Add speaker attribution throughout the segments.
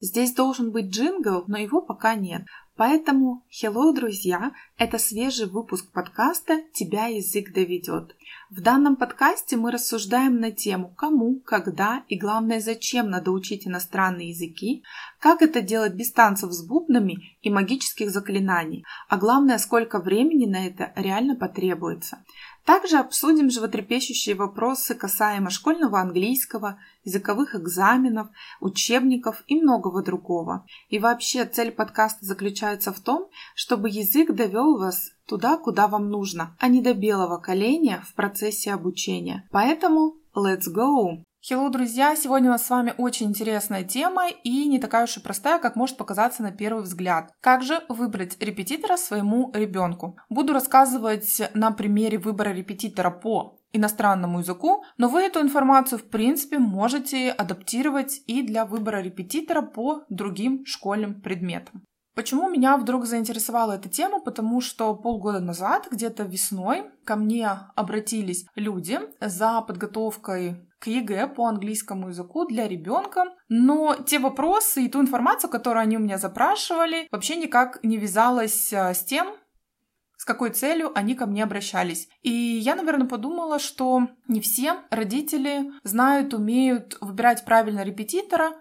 Speaker 1: Здесь должен быть джингл, но его пока нет. Поэтому, hello, друзья, это свежий выпуск подкаста «Тебя язык доведет». В данном подкасте мы рассуждаем на тему, кому, когда и, главное, зачем надо учить иностранные языки, как это делать без танцев с бубнами и магических заклинаний, а главное, сколько времени на это реально потребуется. Также обсудим животрепещущие вопросы касаемо школьного английского, языковых экзаменов, учебников и многого другого. И вообще цель подкаста заключается в том, чтобы язык довел вас туда, куда вам нужно, а не до белого коленя в процессе обучения. Поэтому let's go!
Speaker 2: Hello, друзья! Сегодня у нас с вами очень интересная тема и не такая уж и простая, как может показаться на первый взгляд. Как же выбрать репетитора своему ребенку? Буду рассказывать на примере выбора репетитора по иностранному языку, но вы эту информацию, в принципе, можете адаптировать и для выбора репетитора по другим школьным предметам. Почему меня вдруг заинтересовала эта тема? Потому что полгода назад, где-то весной, ко мне обратились люди за подготовкой к ЕГЭ по английскому языку для ребенка, но те вопросы и ту информацию, которую они у меня запрашивали, вообще никак не вязалась а, с тем, с какой целью они ко мне обращались. И я, наверное, подумала, что не все родители знают, умеют выбирать правильно репетитора,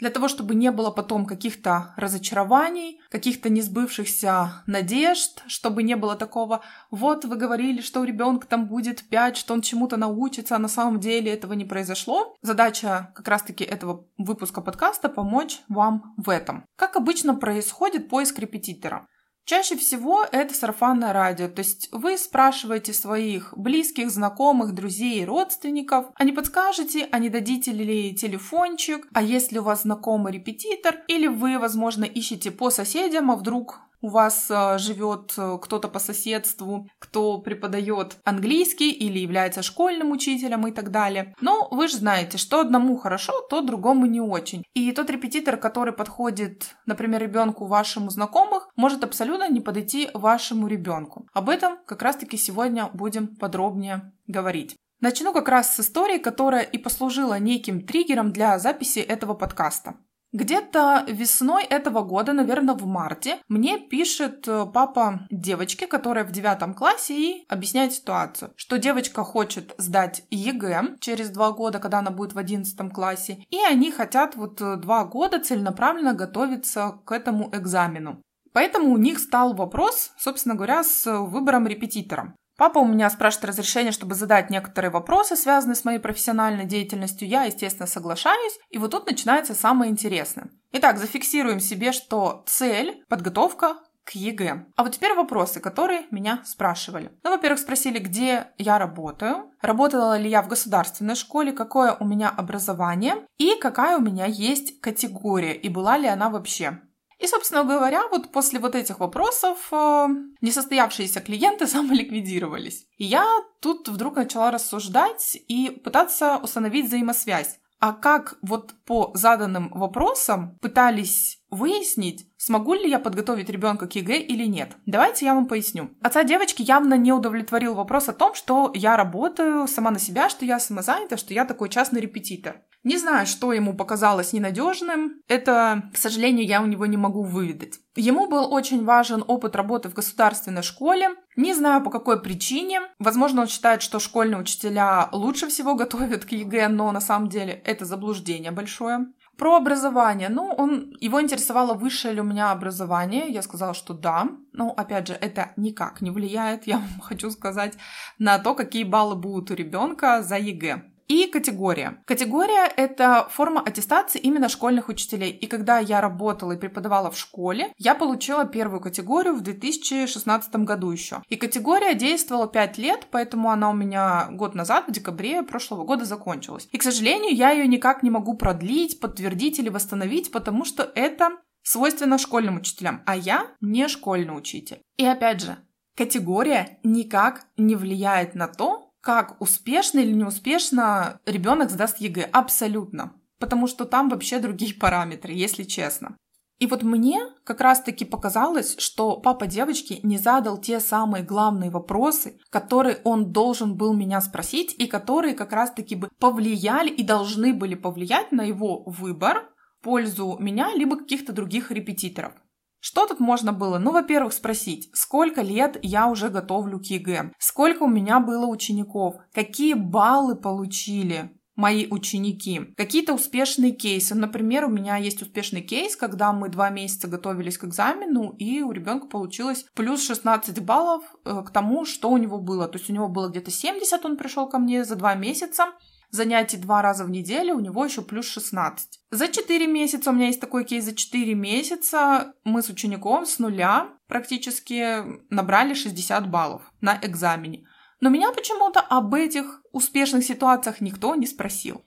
Speaker 2: для того, чтобы не было потом каких-то разочарований, каких-то несбывшихся надежд, чтобы не было такого, вот вы говорили, что у ребенка там будет 5, что он чему-то научится, а на самом деле этого не произошло. Задача как раз-таки этого выпуска подкаста помочь вам в этом. Как обычно происходит поиск репетитора? Чаще всего это сарафанное радио, то есть вы спрашиваете своих близких, знакомых, друзей, родственников, а не подскажете, а не дадите ли телефончик, а если у вас знакомый репетитор, или вы, возможно, ищете по соседям, а вдруг у вас э, живет э, кто-то по соседству, кто преподает английский или является школьным учителем и так далее. Но вы же знаете, что одному хорошо, то другому не очень. И тот репетитор, который подходит, например, ребенку вашему знакомых, может абсолютно не подойти вашему ребенку. Об этом как раз-таки сегодня будем подробнее говорить. Начну как раз с истории, которая и послужила неким триггером для записи этого подкаста. Где-то весной этого года, наверное, в марте, мне пишет э, папа девочки, которая в девятом классе, и объясняет ситуацию, что девочка хочет сдать ЕГЭ через два года, когда она будет в одиннадцатом классе, и они хотят вот э, два года целенаправленно готовиться к этому экзамену. Поэтому у них стал вопрос, собственно говоря, с выбором репетитора. Папа у меня спрашивает разрешение, чтобы задать некоторые вопросы, связанные с моей профессиональной деятельностью. Я, естественно, соглашаюсь. И вот тут начинается самое интересное. Итак, зафиксируем себе, что цель – подготовка к ЕГЭ. А вот теперь вопросы, которые меня спрашивали. Ну, во-первых, спросили, где я работаю, работала ли я в государственной школе, какое у меня образование и какая у меня есть категория, и была ли она вообще. И, собственно говоря, вот после вот этих вопросов э, несостоявшиеся клиенты самоликвидировались. И я тут вдруг начала рассуждать и пытаться установить взаимосвязь. А как вот по заданным вопросам пытались выяснить, смогу ли я подготовить ребенка к ЕГЭ или нет. Давайте я вам поясню. Отца девочки явно не удовлетворил вопрос о том, что я работаю сама на себя, что я самозанята, что я такой частный репетитор. Не знаю, что ему показалось ненадежным. Это, к сожалению, я у него не могу выведать. Ему был очень важен опыт работы в государственной школе. Не знаю по какой причине. Возможно, он считает, что школьные учителя лучше всего готовят к ЕГЭ, но на самом деле это заблуждение большое. Про образование. Ну, он, его интересовало, высшее ли у меня образование. Я сказала, что да. Но, опять же, это никак не влияет, я вам хочу сказать, на то, какие баллы будут у ребенка за ЕГЭ. И категория. Категория — это форма аттестации именно школьных учителей. И когда я работала и преподавала в школе, я получила первую категорию в 2016 году еще. И категория действовала 5 лет, поэтому она у меня год назад, в декабре прошлого года закончилась. И, к сожалению, я ее никак не могу продлить, подтвердить или восстановить, потому что это свойственно школьным учителям, а я не школьный учитель. И опять же, категория никак не влияет на то, как успешно или неуспешно ребенок сдаст ЕГЭ. Абсолютно. Потому что там вообще другие параметры, если честно. И вот мне как раз-таки показалось, что папа девочки не задал те самые главные вопросы, которые он должен был меня спросить, и которые как раз-таки бы повлияли и должны были повлиять на его выбор в пользу меня, либо каких-то других репетиторов. Что тут можно было? Ну, во-первых, спросить, сколько лет я уже готовлю к ЕГЭ, сколько у меня было учеников, какие баллы получили мои ученики. Какие-то успешные кейсы. Например, у меня есть успешный кейс, когда мы два месяца готовились к экзамену, и у ребенка получилось плюс 16 баллов э, к тому, что у него было. То есть у него было где-то 70, он пришел ко мне за два месяца, занятий два раза в неделю, у него еще плюс 16. За 4 месяца, у меня есть такой кейс, за 4 месяца мы с учеником с нуля практически набрали 60 баллов на экзамене. Но меня почему-то об этих успешных ситуациях никто не спросил.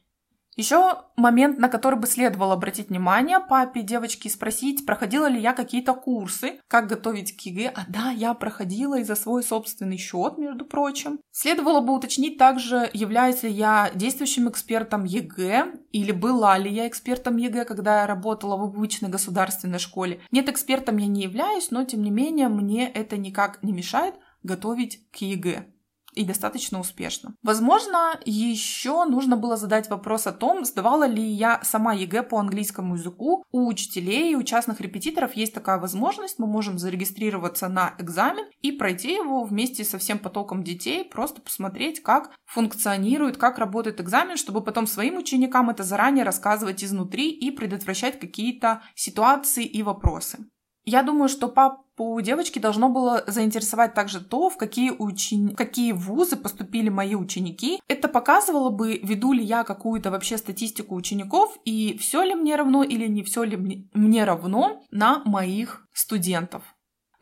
Speaker 2: Еще момент, на который бы следовало обратить внимание папе девочки спросить, проходила ли я какие-то курсы, как готовить к ЕГЭ. А да, я проходила и за свой собственный счет, между прочим. Следовало бы уточнить также, являюсь ли я действующим экспертом ЕГЭ или была ли я экспертом ЕГЭ, когда я работала в обычной государственной школе. Нет, экспертом я не являюсь, но тем не менее мне это никак не мешает готовить к ЕГЭ и достаточно успешно. Возможно, еще нужно было задать вопрос о том, сдавала ли я сама ЕГЭ по английскому языку. У учителей и у частных репетиторов есть такая возможность. Мы можем зарегистрироваться на экзамен и пройти его вместе со всем потоком детей, просто посмотреть, как функционирует, как работает экзамен, чтобы потом своим ученикам это заранее рассказывать изнутри и предотвращать какие-то ситуации и вопросы. Я думаю, что папу девочки должно было заинтересовать также то, в какие, учени... какие вузы поступили мои ученики. Это показывало бы, веду ли я какую-то вообще статистику учеников, и все ли мне равно или не все ли мне равно на моих студентов.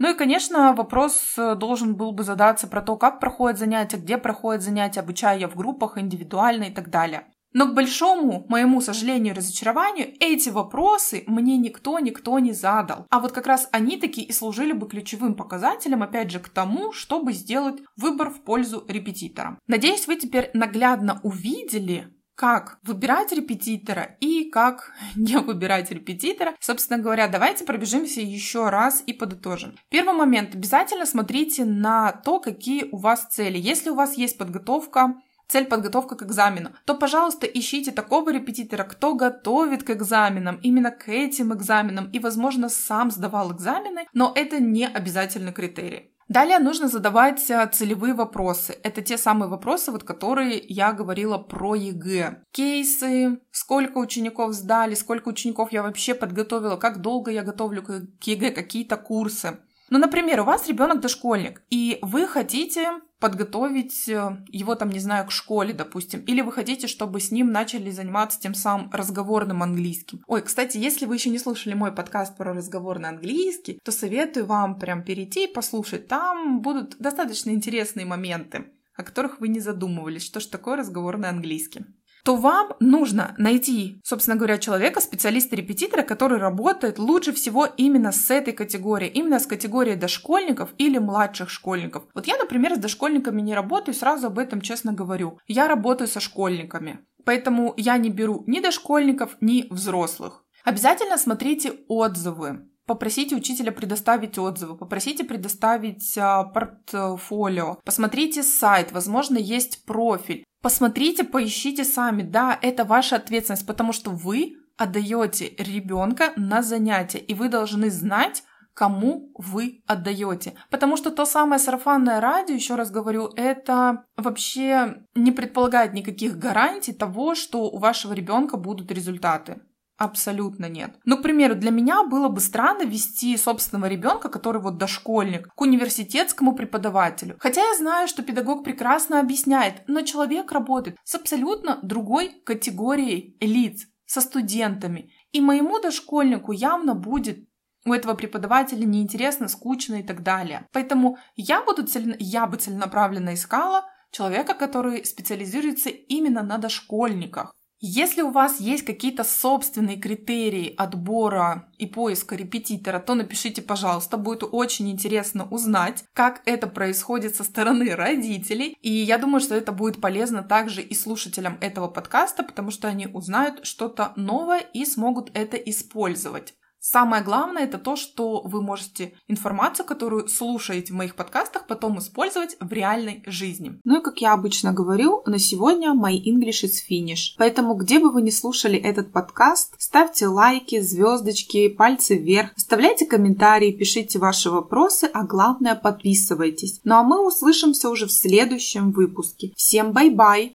Speaker 2: Ну и, конечно, вопрос э, должен был бы задаться про то, как проходят занятия, где проходят занятия, обучаю я в группах, индивидуально и так далее. Но к большому моему сожалению и разочарованию эти вопросы мне никто никто не задал. А вот как раз они такие и служили бы ключевым показателем, опять же, к тому, чтобы сделать выбор в пользу репетитора. Надеюсь, вы теперь наглядно увидели, как выбирать репетитора и как не выбирать репетитора. Собственно говоря, давайте пробежимся еще раз и подытожим. Первый момент. Обязательно смотрите на то, какие у вас цели. Если у вас есть подготовка цель подготовка к экзамену, то, пожалуйста, ищите такого репетитора, кто готовит к экзаменам, именно к этим экзаменам, и, возможно, сам сдавал экзамены, но это не обязательный критерий. Далее нужно задавать а, целевые вопросы. Это те самые вопросы, вот которые я говорила про ЕГЭ. Кейсы, сколько учеников сдали, сколько учеников я вообще подготовила, как долго я готовлю к ЕГЭ, какие-то курсы. Ну, например, у вас ребенок дошкольник, и вы хотите подготовить э, его, там, не знаю, к школе, допустим, или вы хотите, чтобы с ним начали заниматься тем самым разговорным английским. Ой, кстати, если вы еще не слушали мой подкаст про разговорный английский, то советую вам прям перейти и послушать. Там будут достаточно интересные моменты, о которых вы не задумывались, что же такое разговорный английский то вам нужно найти, собственно говоря, человека, специалиста-репетитора, который работает лучше всего именно с этой категорией, именно с категорией дошкольников или младших школьников. Вот я, например, с дошкольниками не работаю, сразу об этом честно говорю. Я работаю со школьниками, поэтому я не беру ни дошкольников, ни взрослых. Обязательно смотрите отзывы попросите учителя предоставить отзывы, попросите предоставить а, портфолио, посмотрите сайт, возможно, есть профиль. Посмотрите, поищите сами. Да, это ваша ответственность, потому что вы отдаете ребенка на занятия, и вы должны знать, кому вы отдаете. Потому что то самое сарафанное радио, еще раз говорю, это вообще не предполагает никаких гарантий того, что у вашего ребенка будут результаты. Абсолютно нет. Ну, к примеру, для меня было бы странно вести собственного ребенка, который вот дошкольник, к университетскому преподавателю. Хотя я знаю, что педагог прекрасно объясняет, но человек работает с абсолютно другой категорией лиц, со студентами. И моему дошкольнику явно будет у этого преподавателя неинтересно, скучно и так далее. Поэтому я, буду цель... я бы целенаправленно искала человека, который специализируется именно на дошкольниках. Если у вас есть какие-то собственные критерии отбора и поиска репетитора, то напишите, пожалуйста, будет очень интересно узнать, как это происходит со стороны родителей. И я думаю, что это будет полезно также и слушателям этого подкаста, потому что они узнают что-то новое и смогут это использовать. Самое главное это то, что вы можете информацию, которую слушаете в моих подкастах, потом использовать в реальной жизни.
Speaker 1: Ну и как я обычно говорю, на сегодня my English is finish. Поэтому где бы вы ни слушали этот подкаст, ставьте лайки, звездочки, пальцы вверх, оставляйте комментарии, пишите ваши вопросы, а главное подписывайтесь. Ну а мы услышимся уже в следующем выпуске. Всем бай-бай!